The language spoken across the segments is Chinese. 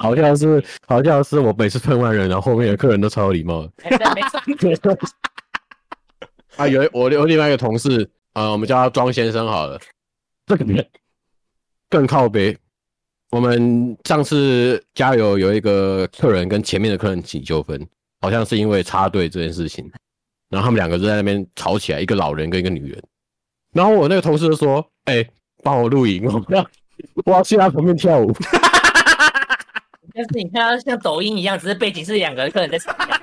好像是好像是我每次喷完人，然后后面的客人都超有礼貌的。欸、对，没错。啊，有我有另外一个同事啊、呃，我们叫他庄先生好了。这个人更靠北。我们上次加油有一个客人跟前面的客人起纠纷，好像是因为插队这件事情，然后他们两个就在那边吵起来，一个老人跟一个女人。然后我那个同事就说：“哎、欸，帮我录影，我要我要去他旁边跳舞。”但是你看到像抖音一样，只是背景是两个客人在吵架，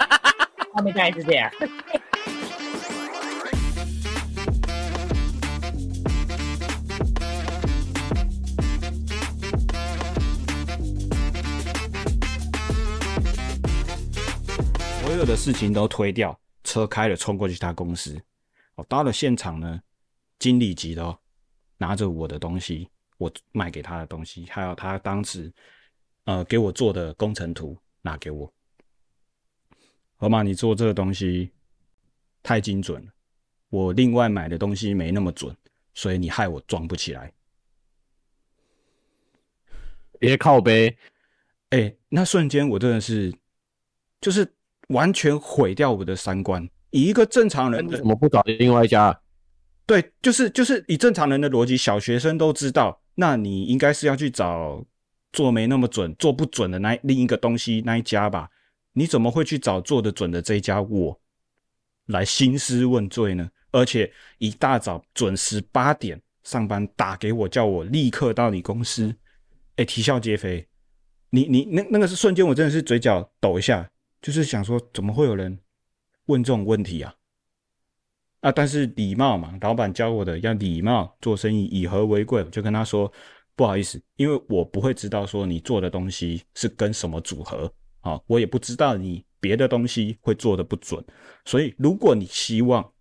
后面大概是这样。所有的事情都推掉，车开了冲过去他公司。我到了现场呢，经理级的哦，拿着我的东西，我卖给他的东西，还有他当时呃给我做的工程图拿给我。河马，你做这个东西太精准了，我另外买的东西没那么准，所以你害我装不起来。别靠背，哎、欸，那瞬间我真的是就是。完全毁掉我的三观。以一个正常人的，怎么不找另外一家？对，就是就是以正常人的逻辑，小学生都知道，那你应该是要去找做没那么准、做不准的那另一个东西那一家吧？你怎么会去找做得准的这一家我来兴师问罪呢？而且一大早准时八点上班打给我，叫我立刻到你公司，哎，啼笑皆非。你你那那个是瞬间，我真的是嘴角抖一下。就是想说，怎么会有人问这种问题啊？啊，但是礼貌嘛，老板教我的要礼貌做生意，以和为贵。我就跟他说，不好意思，因为我不会知道说你做的东西是跟什么组合，啊，我也不知道你别的东西会做的不准，所以如果你希望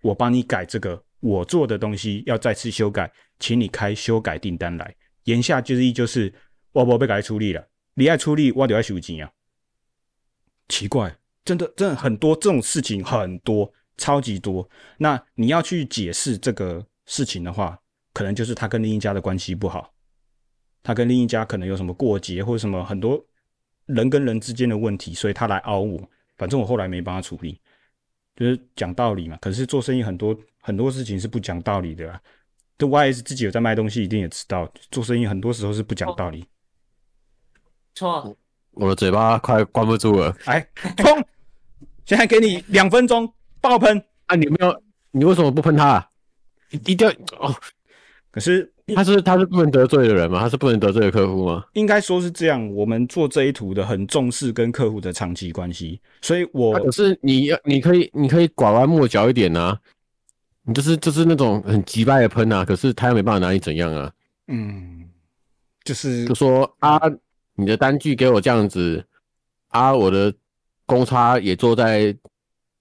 我帮你改这个我做的东西要再次修改，请你开修改订单来。言下之意就是我不被改处理了，你爱处理我就要收钱啊。奇怪，真的，真的很多这种事情，很多，超级多。那你要去解释这个事情的话，可能就是他跟另一家的关系不好，他跟另一家可能有什么过节或者什么很多人跟人之间的问题，所以他来凹我。反正我后来没帮他处理，就是讲道理嘛。可是做生意很多很多事情是不讲道理的啦。这 YS 自己有在卖东西，一定也知道，做生意很多时候是不讲道理。错。我的嘴巴快关不住了，哎冲！现在给你两分钟爆喷啊！你没有，你为什么不喷他啊？一定要哦！可是他是他是不能得罪的人吗？他是不能得罪的客户吗？应该说是这样。我们做这一图的很重视跟客户的长期关系，所以我、啊、可是你要你可以你可以拐弯抹角一点啊！你就是就是那种很急败的喷啊！可是他又没办法拿你怎样啊？嗯，就是就说啊。你的单据给我这样子啊，我的公差也做在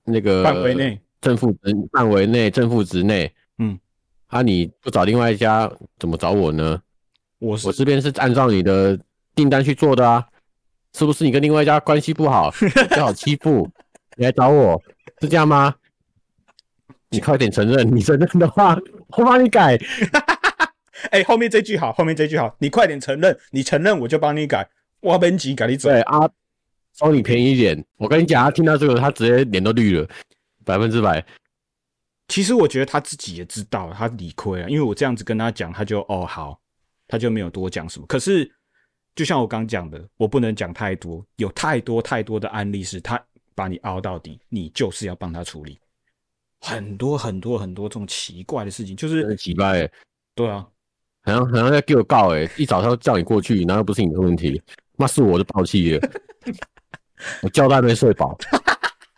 那个范围内，正负值范围内，正负值内。嗯，啊，你不找另外一家，怎么找我呢？我我这边是按照你的订单去做的啊，是不是？你跟另外一家关系不好，比较好欺负，你来找我是这样吗？你快点承认，你承认的话，我帮你改。哎、欸，后面这句好，后面这句好，你快点承认，你承认我就帮你改，我本急改你走。对啊，收你便宜一点。我跟你讲，他听到这个，他直接脸都绿了，百分之百。其实我觉得他自己也知道他理亏啊，因为我这样子跟他讲，他就哦好，他就没有多讲什么。可是就像我刚讲的，我不能讲太多，有太多太多的案例是他把你熬到底，你就是要帮他处理很多很多很多这种奇怪的事情，就是很奇怪、欸。对啊。好像好像在给我告哎、欸，一早他就叫你过去，然后不是你的问题，那是我的爆气了，我觉都还没睡饱。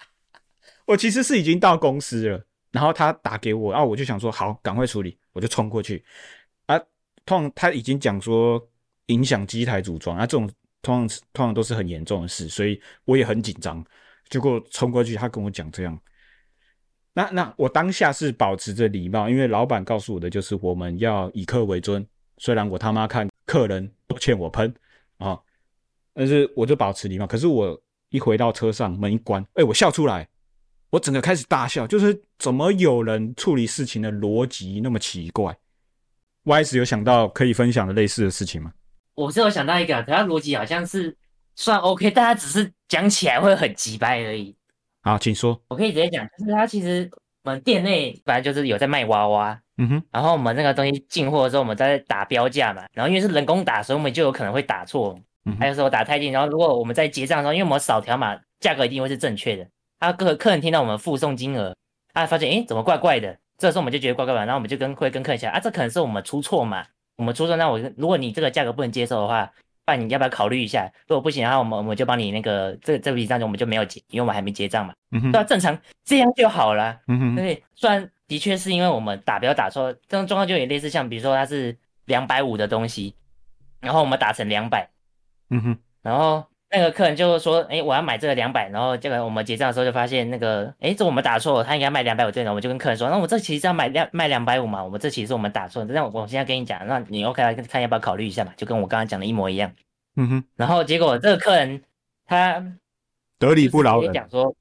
我其实是已经到公司了，然后他打给我，啊，我就想说好，赶快处理，我就冲过去。啊，通常他已经讲说影响机台组装，啊，这种通常通常都是很严重的事，所以我也很紧张。结果冲过去，他跟我讲这样。那那我当下是保持着礼貌，因为老板告诉我的就是我们要以客为尊。虽然我他妈看客人都欠我喷啊，但是我就保持礼貌。可是我一回到车上，门一关，哎，我笑出来，我整个开始大笑，就是怎么有人处理事情的逻辑那么奇怪？YS 有想到可以分享的类似的事情吗？我是有想到一个，可他逻辑好像是算 OK，但他只是讲起来会很机掰而已。好，请说。我可以直接讲，就是他其实我们店内本来就是有在卖娃娃，嗯哼，然后我们那个东西进货的时候，我们在打标价嘛，然后因为是人工打，所以我们就有可能会打错，嗯，还有时候打太近，然后如果我们在结账的时候，因为我们扫条码，价格一定会是正确的。他客客人听到我们附送金额，啊发现诶怎么怪怪的，这时候我们就觉得怪怪的，然后我们就跟会跟客人讲啊，这可能是我们出错嘛，我们出错，那我如果你这个价格不能接受的话。那你要不要考虑一下？如果不行的话，我们我们就帮你那个这这笔账就我们就没有结，因为我们还没结账嘛。嗯哼，对啊，正常这样就好了。嗯哼，对，虽然的确是因为我们打标打错，这种状况就有点类似，像比如说它是两百五的东西，然后我们打成两百。嗯哼，然后那个客人就说：“哎，我要买这个两百。”然后这个我们结账的时候就发现那个，哎，这我们打错了，他应该卖两百五对的。我们就跟客人说：“那我这其实要买两卖两百五嘛，我们这其实是我们打错。那我现在跟你讲，那你 OK 来看要不要考虑一下嘛？就跟我刚刚讲的一模一样。”嗯哼，然后结果这个客人他得理不饶人，讲说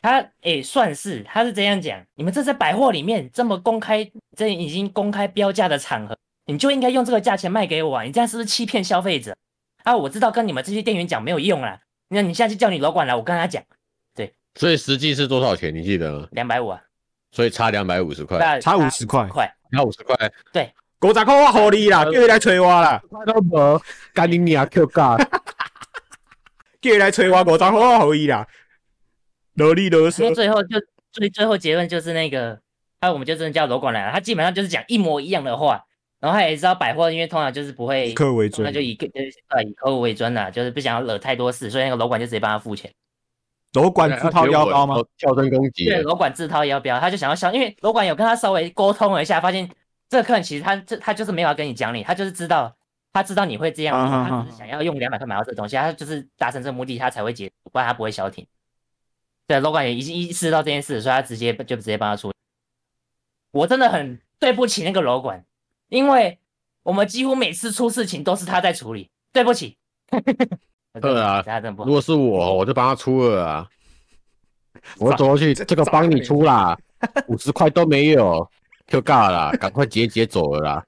他诶算是他是这样讲，你们这在百货里面这么公开，这已经公开标价的场合，你就应该用这个价钱卖给我啊！你这样是不是欺骗消费者啊？我知道跟你们这些店员讲没有用啊，那你下次叫你楼管来，我跟他讲。对，所以实际是多少钱？你记得吗？两百五啊，所以差两百五十块，差五十块，差五十块，对。五十块我给你啦，叫你来催我啦。都无，干你娘 Q 价，叫你 来催我，五十块我给你啦。罗里罗嗦。最后就最最后结论就是那个，那我们就真的叫楼管来了。他基本上就是讲一模一样的话，然后他也知道百货，因为通常就是不会以客户为尊，那就以呃以客户为尊啦，就是不想要惹太多事，所以那个楼管就直接帮他付钱。楼管自掏腰包吗？跳针攻击。对，楼管自掏腰包，他就想要笑，因为楼管有跟他稍微沟通了一下，发现。这个客人其实他这他就是没有要跟你讲理，他就是知道他知道你会这样，他只是想要用两百块买到这个东西，他就是达成这个目的，他才会结，不然他不会消停。对，楼管也已经意识到这件事，所以他直接就直接帮他出。我真的很对不起那个楼管，因为我们几乎每次出事情都是他在处理，对不起。对啊，如果是我，我就帮他出了啊。我走过去，这个帮你出啦，五十块都没有。就尬了啦，赶快结结走了啦。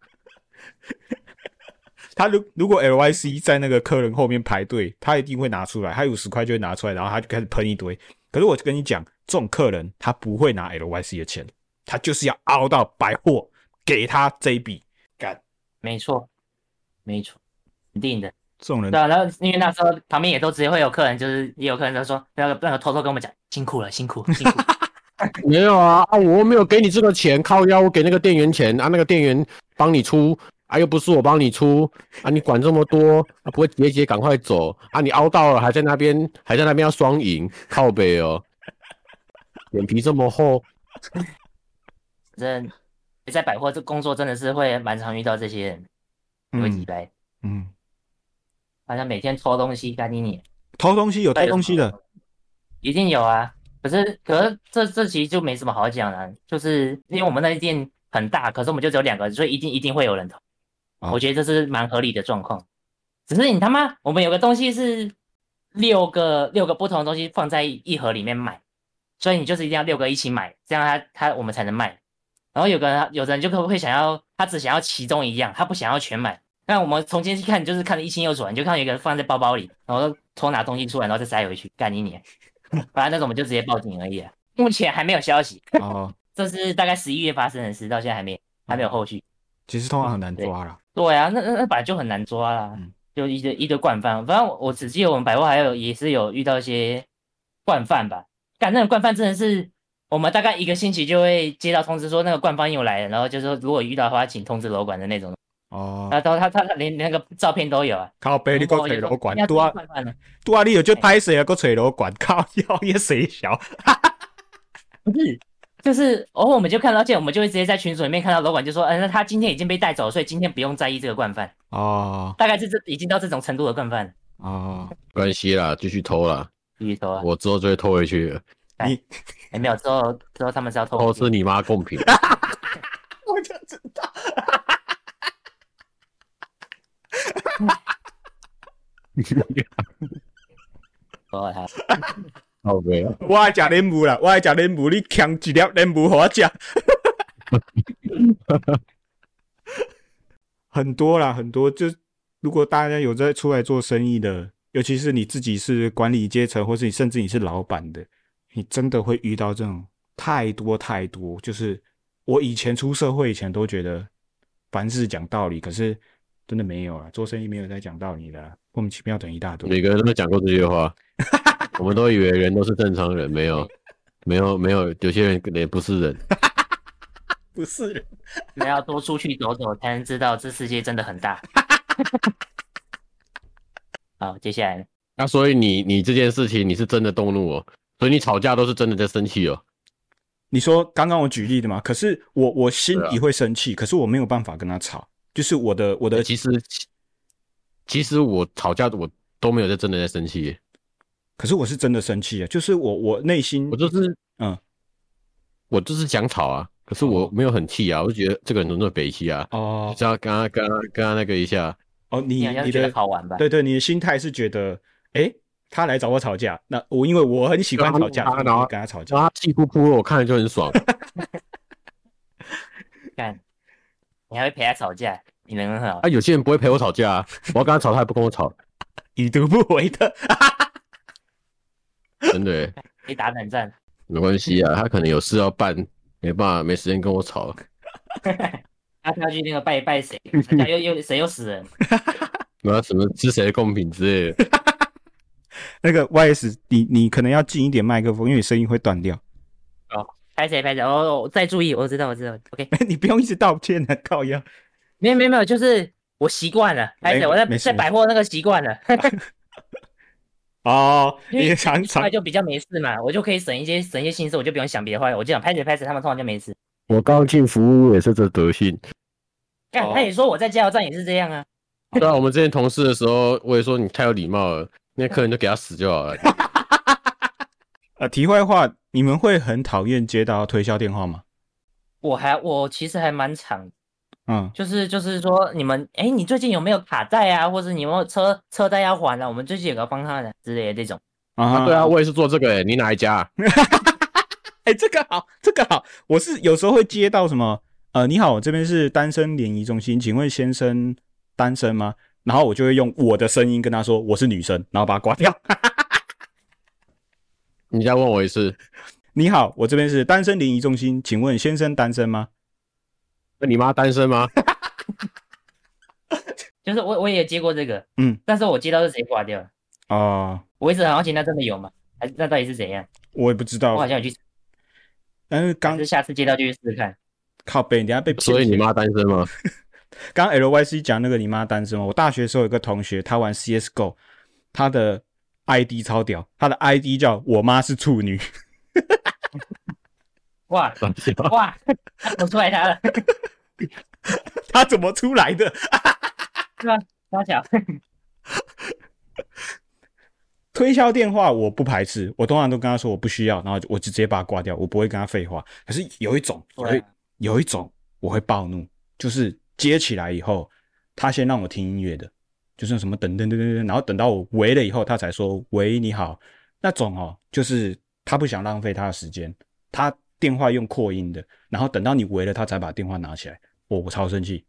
他如如果 L Y C 在那个客人后面排队，他一定会拿出来，他有五十块就会拿出来，然后他就开始喷一堆。可是我跟你讲，这种客人他不会拿 L Y C 的钱，他就是要凹到百货给他这一笔干。没错，没错，肯定的。这种人对啊，然后因为那时候旁边也都直接会有客人，就是也有客人就说那个那个偷偷跟我们讲辛苦了，辛苦辛苦。没有啊啊！我没有给你这个钱，靠腰，我给那个店员钱啊，那个店员帮你出啊，又不是我帮你出啊，你管这么多啊？不会结结赶快走啊！你凹到了，还在那边，还在那边要双赢，靠北哦，脸皮这么厚，真在百货这工作真的是会蛮常遇到这些人，有几百，嗯，好像每天偷东西，干你你偷东西有偷东西的，一定有啊。可是，可是这这其实就没什么好讲的，就是因为我们那店很大，可是我们就只有两个人，所以一定一定会有人偷。哦、我觉得这是蛮合理的状况。只是你他妈，我们有个东西是六个六个不同的东西放在一盒里面卖，所以你就是一定要六个一起买，这样他他我们才能卖。然后有个人有的人就可能会想要，他只想要其中一样，他不想要全买。那我们从前去看，就是看得一清二楚，你就看到有个人放在包包里，然后偷拿东西出来，然后再塞回去，干你你。反正那种我们就直接报警而已啊，目前还没有消息。哦，这是大概十一月发生的事，到现在还没还没有后续。其实通常很难抓啦。对，对啊，那那那本来就很难抓啦，嗯、就一堆一堆惯犯。反正我我只记得我们百货还有也是有遇到一些惯犯吧。干那种惯犯真的是，我们大概一个星期就会接到通知说那个惯犯又来了，然后就说如果遇到的话，请通知楼管的那种。哦，他他他他连连那个照片都有啊！靠背，你个找楼管，多啊多啊！你有就拍谁啊？个找楼管，靠腰也谁小？不是，就是偶尔我们就看到见，我们就会直接在群组里面看到楼管就说：“嗯，那他今天已经被带走，所以今天不用在意这个惯犯。”哦，大概是这已经到这种程度的惯犯。哦，没关系啦，继续偷啦，继续偷啊！我之后就会偷回去了。你还没有之后之后他们是要偷？偷吃你妈贡品。我就知道。我还好呗，我爱吃莲雾啦，我爱吃莲雾，你强一粒莲雾给我吃。很多啦，很多，就如果大家有在出来做生意的，尤其是你自己是管理阶层，或是你甚至你是老板的，你真的会遇到这种太多太多。就是我以前出社会以前都觉得凡事讲道理，可是真的没有啊，做生意没有在讲道理的，莫名其妙等一大堆。每个人都没讲过这些话，我们都以为人都是正常人，没有，没有，没有，有些人也不是人。不是人，你要多出去走走，才能知道这世界真的很大。好，接下来，那、啊、所以你你这件事情你是真的动怒哦，所以你吵架都是真的在生气哦。你说刚刚我举例的嘛？可是我我心里会生气，啊、可是我没有办法跟他吵，就是我的我的其实其实我吵架我都没有在真的在生气，可是我是真的生气啊，就是我我内心我就是嗯，我就是想吵啊。可是我没有很气啊，我就觉得这个人怎么那么北气啊？哦，只要跟他、跟他、跟他那个一下。哦，你你觉得好玩吧？对对，你的心态是觉得，哎，他来找我吵架，那我因为我很喜欢吵架，然后跟他吵架，他气呼呼，我看着就很爽。看，你还会陪他吵架，你人很好。啊，有些人不会陪我吵架啊，我要跟他吵，他也不跟我吵，已读不回的。真的，可以打冷战。没关系啊，他可能有事要办。没办法，没时间跟我吵。他要去那个拜一拜谁？又又谁又死人？那什么吃谁的贡品之类的？那个 YS，你你可能要近一点麦克风，因为声音会断掉。哦，拍谁拍谁？哦，再注意，我知道我知道。OK，你不用一直道歉的，靠腰。没有没有没有，就是我习惯了，拍谁？我在在百货那个习惯了。哦，因为常常就比较没事嘛，我就可以省一些省一些心思，我就不用想别的话，我就想拍谁拍谁，他们通常就没事。我刚进服务也是这德性。干，他也说我在加油站也是这样啊。对啊，我们之前同事的时候，我也说你太有礼貌了，那客人就给他死就好了。呃，题外话，你们会很讨厌接到推销电话吗？我还我其实还蛮常。嗯，就是就是说，你们哎，你最近有没有卡债啊？或者你有没有车车贷要还啊？我们最近有个帮他的之类的这种啊。对啊，我也是做这个诶。你哪一家？哎，这个好，这个好。我是有时候会接到什么呃，你好，我这边是单身联谊中心，请问先生单身吗？然后我就会用我的声音跟他说我是女生，然后把它挂掉。你再问我一次，你好，我这边是单身联谊中心，请问先生单身吗？那你妈单身吗？就是我我也接过这个，嗯，但是我接到是直接挂掉了。哦，我一直很好奇，那真的有吗？还是那到底是怎样？我也不知道。我好像有去，但是刚是下次接到就去试试看。靠北，你等下被。所以你妈单身吗？刚 LYC 讲那个你妈单身吗？我大学的时候有个同学，他玩 CSGO，他的 ID 超屌，他的 ID 叫我妈是处女。哇 哇！我出来他了，他怎么出来的？是吧？大巧。推销电话我不排斥，我通常都跟他说我不需要，然后我就直接把他挂掉，我不会跟他废话。可是有一种，有一有一种我会暴怒，就是接起来以后，他先让我听音乐的，就是什么等等等等等，然后等到我喂了以后，他才说喂你好，那种哦，就是他不想浪费他的时间，他。电话用扩音的，然后等到你围了，他才把电话拿起来。我我超生气，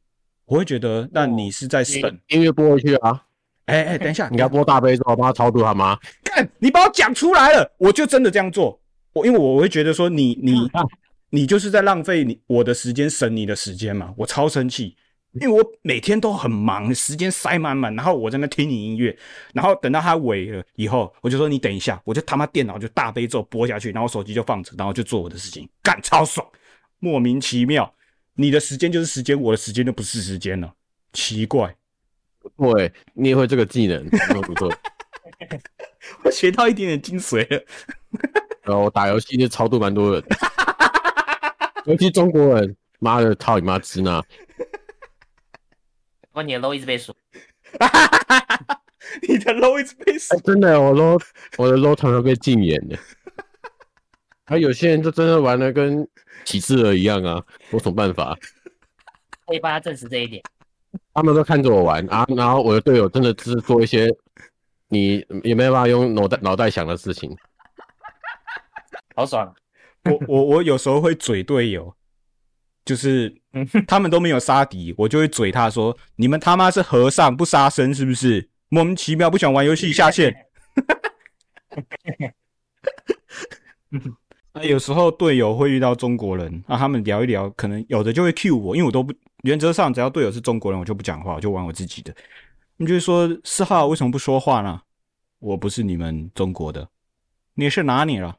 我会觉得那你是在省音乐播回去啊？哎哎，等一下，你要播大悲咒，帮他超度好吗？干，你把我讲出来了，我就真的这样做。我因为我会觉得说你你 你就是在浪费你我的时间，省你的时间嘛，我超生气。因为我每天都很忙，时间塞满满，然后我在那听你音乐，然后等到它尾了以后，我就说你等一下，我就他妈电脑就大悲咒播下去，然后手机就放着，然后就做我的事情，干超爽，莫名其妙，你的时间就是时间，我的时间就不是时间了，奇怪，不错，你也会这个技能，不错不错，我学到一点点精髓了，然后我打游戏就超度蛮多人，尤其中国人，妈的操你妈支那。我你的 low 一直被数，你的 low 一直被数，真的，我 low，我的 low 常常被禁言的。还有些人就真的玩的跟启智了一样啊，有什么办法？可以帮他证实这一点。他们都看着我玩啊，然后我的队友真的只是做一些你也没办法用脑袋脑袋想的事情，好爽。我我我有时候会嘴队友。就是他们都没有杀敌，我就会嘴他说：“你们他妈是和尚不杀生是不是？莫名其妙不想玩游戏下线。”那有时候队友会遇到中国人，那他们聊一聊，可能有的就会 cue 我，因为我都不原则上只要队友是中国人，我就不讲话，我就玩我自己的。你就是说四号为什么不说话呢？我不是你们中国的，你是哪里了？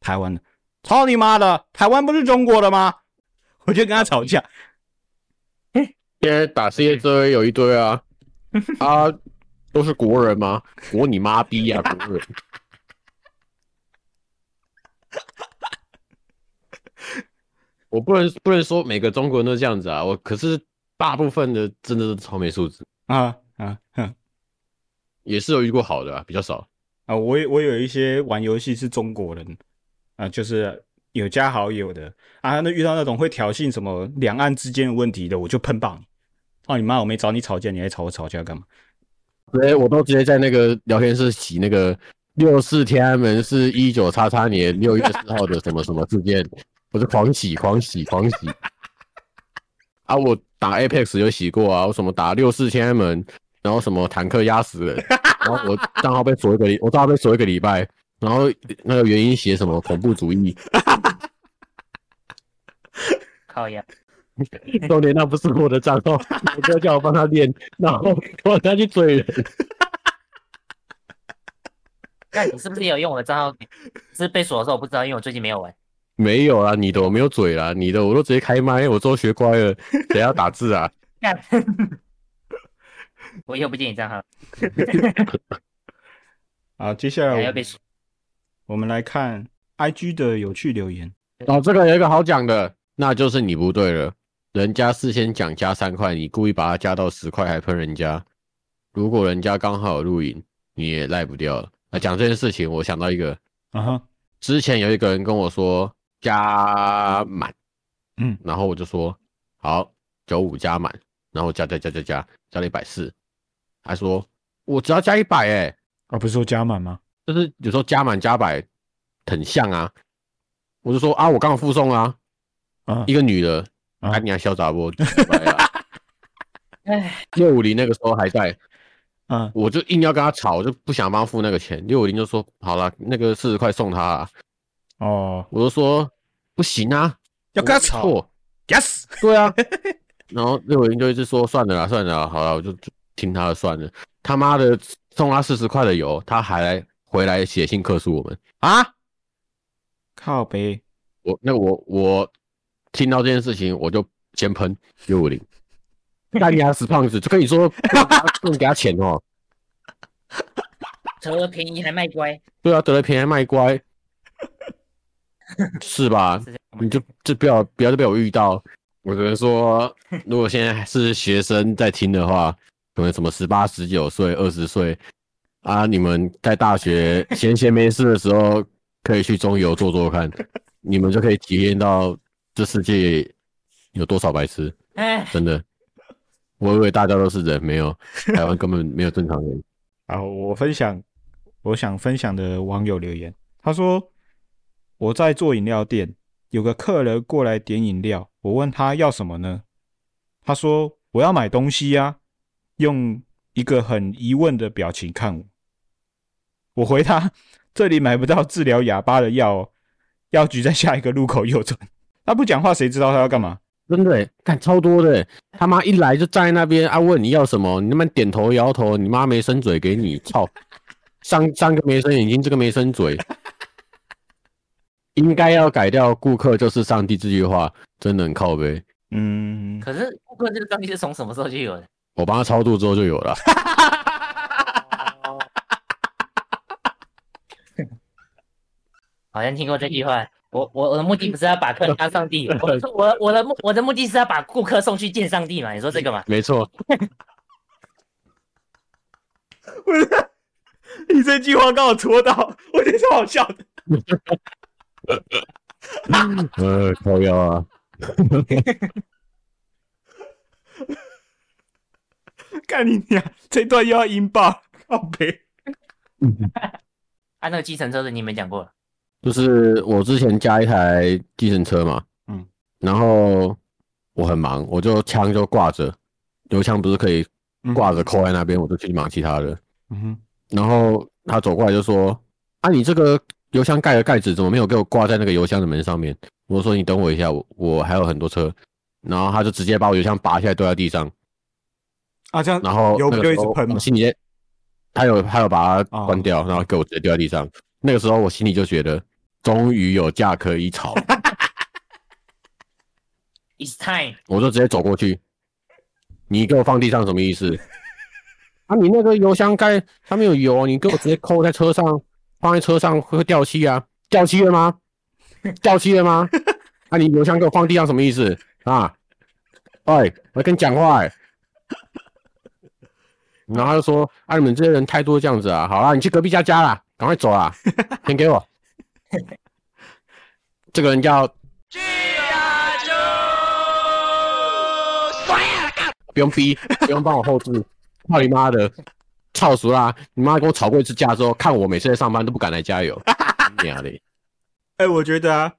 台湾的。操你妈的！台湾不是中国的吗？我就跟他吵架。现在打 CS:GO 有一堆啊，啊，都是国人吗？国你妈逼呀，国人！我不能不能说每个中国人都这样子啊，我可是大部分的真的是超没素质啊啊哼，也是有遇过好的啊，比较少啊。我我有一些玩游戏是中国人。啊，就是有加好友的啊，那遇到那种会挑衅什么两岸之间的问题的，我就喷爆你！哦，你妈，我没找你吵架，你还吵我吵架干嘛？对，我都直接在那个聊天室洗那个六四天安门是一九叉叉年六月四号的什么什么事件，我就狂洗狂洗狂洗。啊，我打 Apex 有洗过啊，我什么打六四天安门，然后什么坦克压死人，然后我账号被锁一个，我账号被锁一个礼拜。然后那个原因写什么恐怖主义？靠呀！重点那不是我的账号，我哥叫我帮他练，然后我他去追人。那你是不是也有用我的账号？是被锁的时候我不知道，因为我最近没有玩。没有啊，你的我没有嘴啦，你的我都直接开麦，我都学乖了。谁要打字啊？我以后不借你账号。好，接下来我要被锁。我们来看 IG 的有趣留言哦，这个有一个好讲的，那就是你不对了。人家事先讲加三块，你故意把它加到十块，还喷人家。如果人家刚好有录影，你也赖不掉了。啊讲这件事情，我想到一个，啊哈，之前有一个人跟我说加满，嗯，然后我就说好九五加满，然后加加加加加加了一百四，还说我只要加一百哎，啊不是说加满吗？就是有时候加满加百很像啊，我就说啊，我刚好附送啊，啊，一个女的，啊，你还嚣杂 不？哎，六五零那个时候还在，嗯，我就硬要跟他吵，我就不想帮他付那个钱。六五零就说好了，那个四十块送他啊。哦，我就说不行啊，要跟他吵，yes，对啊，然后六五零就一直说算了啦，算了啦，好了，我就听他的算了。他妈的送他四十块的油，他还来。回来写信客诉我们。啊！靠呗，我那我我听到这件事情，我就先喷六五零，干你啊死胖子！就跟你说不能给他钱哦，得了便宜还卖乖。对啊，得了便宜还卖乖，是吧？你就就不要不要再被我遇到。我只能说，如果现在是学生在听的话，可能什么十八、十九岁、二十岁。啊！你们在大学闲闲没事的时候，可以去中游做做看，你们就可以体验到这世界有多少白痴。哎，真的，我以为大家都是人，没有，台湾根本没有正常人。然后，我分享，我想分享的网友留言，他说我在做饮料店，有个客人过来点饮料，我问他要什么呢？他说我要买东西呀，用一个很疑问的表情看我。我回他，这里买不到治疗哑巴的药哦，药局在下一个路口右转。他不讲话，谁知道他要干嘛？真的，干超多的，他妈一来就站在那边啊，问你要什么，你他妈点头摇头，你妈没伸嘴给你，操！上上个没伸眼睛，这个没伸嘴，应该要改掉“顾客就是上帝”这句话，真的很靠北。嗯，可是顾客这个东西是从什么时候就有的？我帮他超度之后就有了。好像听过这句话。我我我的目的不是要把客人当上帝，我我我的目我的目的是要把顾客送去见上帝嘛？你说这个嘛？没错。不是，你这句话刚好戳到，我觉得超好笑的。呃，靠腰啊！干你娘！这段又要引爆，靠背。啊，那个计程车的你没讲过？就是我之前加一台计程车嘛，嗯，然后我很忙，我就枪就挂着，油枪不是可以挂着扣在那边，我就去忙其他的。嗯哼，然后他走过来就说：“啊，你这个油箱盖的盖子怎么没有给我挂在那个油箱的门上面？”我说：“你等我一下，我我还有很多车。”然后他就直接把我油箱拔下来丢在地上。啊，这样，然后油不就一直喷吗？心里他有他有把它关掉，然后给我直接丢在地上。那个时候我心里就觉得，终于有架可以吵。It's time！我就直接走过去，你给我放地上什么意思？啊，你那个油箱盖上面有油，你给我直接扣在车上，放在车上会掉漆啊？掉漆了吗？掉漆了吗？啊，你油箱给我放地上什么意思啊？哎，我跟你讲话哎。然后他就说：“啊，你们这些人太多这样子啊，好啦，你去隔壁家家啦，赶快走啦，钱给我。” 这个人叫，不用逼，不用帮我后置，操你妈的，操熟啦！你妈跟我吵过一次架之后，看我每次在上班都不敢来加油，娘的！哎、我觉得啊，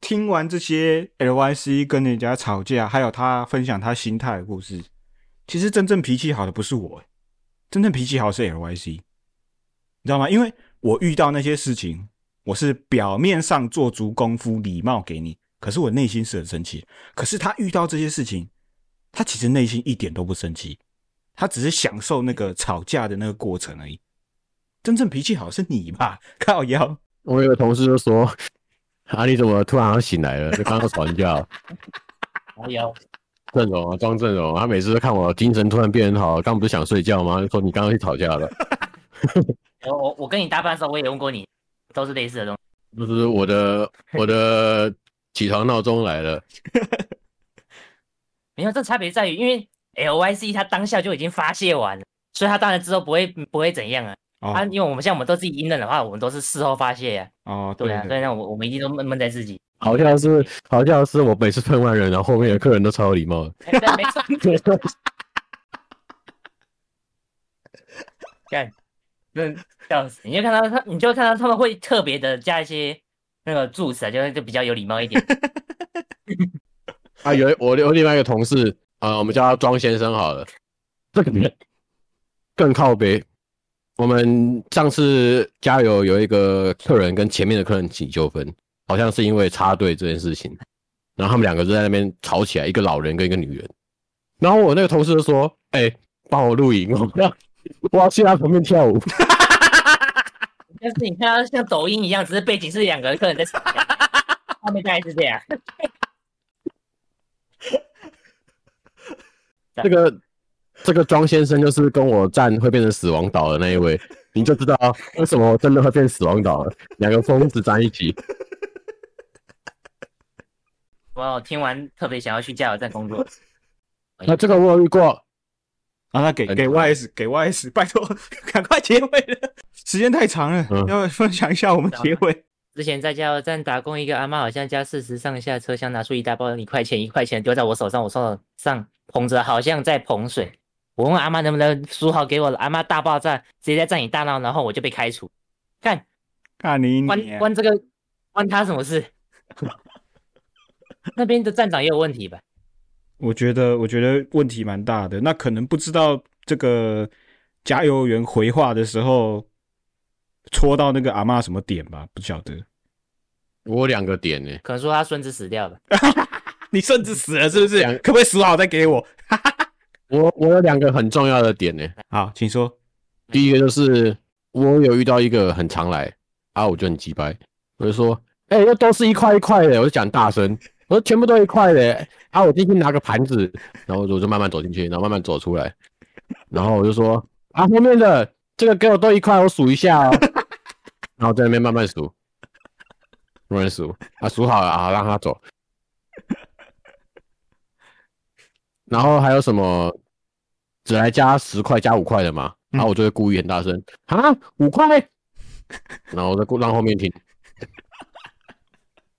听完这些 LYC 跟人家吵架，还有他分享他心态的故事，其实真正脾气好的不是我。真正脾气好是 LYC，你知道吗？因为我遇到那些事情，我是表面上做足功夫，礼貌给你，可是我内心是很生气。可是他遇到这些事情，他其实内心一点都不生气，他只是享受那个吵架的那个过程而已。真正脾气好是你吧？靠腰！我有个同事就说：“啊，你怎么突然好像醒来了？就刚刚吵完架。”靠腰。阵容啊，装阵容。他每次都看我精神突然变很好，刚不是想睡觉吗？就说你刚刚去吵架了。我我我跟你搭班的时候，我也问过你，都是类似的东西。就是我的 我的起床闹钟来了。没有，这差别在于，因为 LYC 他当下就已经发泄完了，所以他当然之后不会不会怎样啊。他、哦啊、因为我们像我们都自己隐忍的话，我们都是事后发泄呀、啊。哦，对啊，所以呢，我我们一定都闷闷在自己。好像是，好像是我每次喷完人，然后后面的客人都超有礼貌的。欸、对，没错。干，真笑死！你就看到他，你就看到他们会特别的加一些那个助词啊，就就比较有礼貌一点。啊，有我有另外一个同事啊、呃，我们叫他庄先生好了。这个人更靠北。我们上次加油有一个客人跟前面的客人起纠纷。好像是因为插队这件事情，然后他们两个就在那边吵起来，一个老人跟一个女人。然后我那个同事就说：“哎、欸，帮我录影，我要 我要去他旁边跳舞。”但是你看他像抖音一样，只是背景是两个客人在吵架，画面大概是这样。这个这个庄先生就是跟我站会变成死亡岛的那一位，你就知道为什么我真的会变死亡岛了。两个疯子站一起。我听完特别想要去加油站工作。那这个我有遇过，啊，那给给 YS 给 YS，拜托 赶快结尾了，时间太长了，嗯、要分享一下我们结尾。之前在加油站打工，一个阿妈好像加四十上下车厢，拿出一大包一块钱一块钱丢在我手上，我手上捧着，好像在捧水。我问阿妈能不能数好给我，阿妈大爆炸，直接在站里大闹，然后我就被开除。看，看你关关这个关他什么事？那边的站长也有问题吧？我觉得，我觉得问题蛮大的。那可能不知道这个加油员回话的时候戳到那个阿嬷什么点吧？不晓得。我两个点呢，可能说他孙子死掉了。你孙子死了是不是？可不可以数好再给我？我我有两个很重要的点呢。好，请说。第一个就是我有遇到一个很常来啊，我就很鸡掰，我就说，哎、欸，又都是一块一块的，我就讲大声。我说全部都一块的，啊，我进去拿个盘子，然后我就慢慢走进去，然后慢慢走出来，然后我就说啊，后面的这个给我都一块，我数一下哦，然后在那边慢慢数，慢慢数，啊，数好了啊，让他走。然后还有什么只来加十块、加五块的嘛？然后我就会故意很大声啊，五块，然后我再让后面听。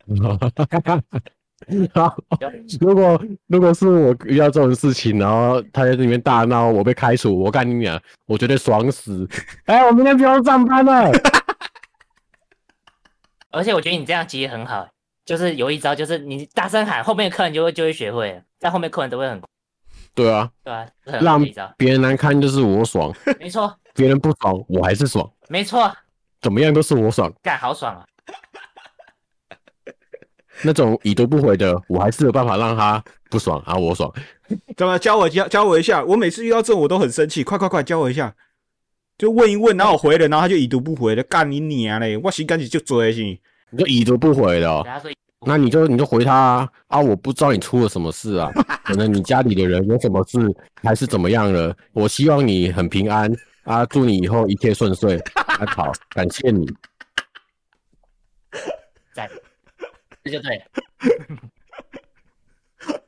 好，如果如果是我遇到这种事情，然后他在这里面大闹，我被开除，我干你娘，我绝对爽死！哎、欸，我明天不用上班了。而且我觉得你这样其实很好，就是有一招，就是你大声喊，后面的客人就会就会学会，在后面客人都会很。对啊，对啊，让别人难堪就是我爽，没错。别人不爽，我还是爽，没错。怎么样都是我爽，干好爽啊！那种已读不回的，我还是有办法让他不爽啊，我爽。怎么教我教教我一下？我每次遇到这种我都很生气，快快快教我一下。就问一问，然后我回了，然后他就已读不回的，干你娘嘞！我心赶紧就追去，你就已读不回的，那你就你就回他啊，啊！我不知道你出了什么事啊，可能你家里的人有什么事，还是怎么样了？我希望你很平安啊，祝你以后一切顺遂。啊，好，感谢你，在，这就对。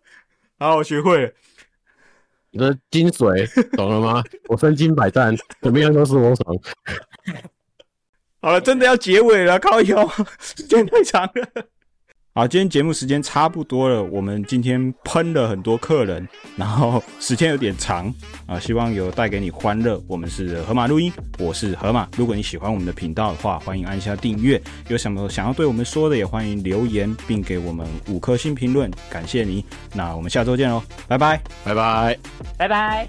好，我学会了。你的精髓 懂了吗？我身经百战，怎么样都是我爽。好了，真的要结尾了，靠腰，时间太长了。好，今天节目时间差不多了。我们今天喷了很多客人，然后 时间有点长啊，希望有带给你欢乐。我们是河马录音，我是河马。如果你喜欢我们的频道的话，欢迎按下订阅。有什么想要对我们说的，也欢迎留言并给我们五颗星评论，感谢你。那我们下周见喽，拜拜，拜拜，拜拜。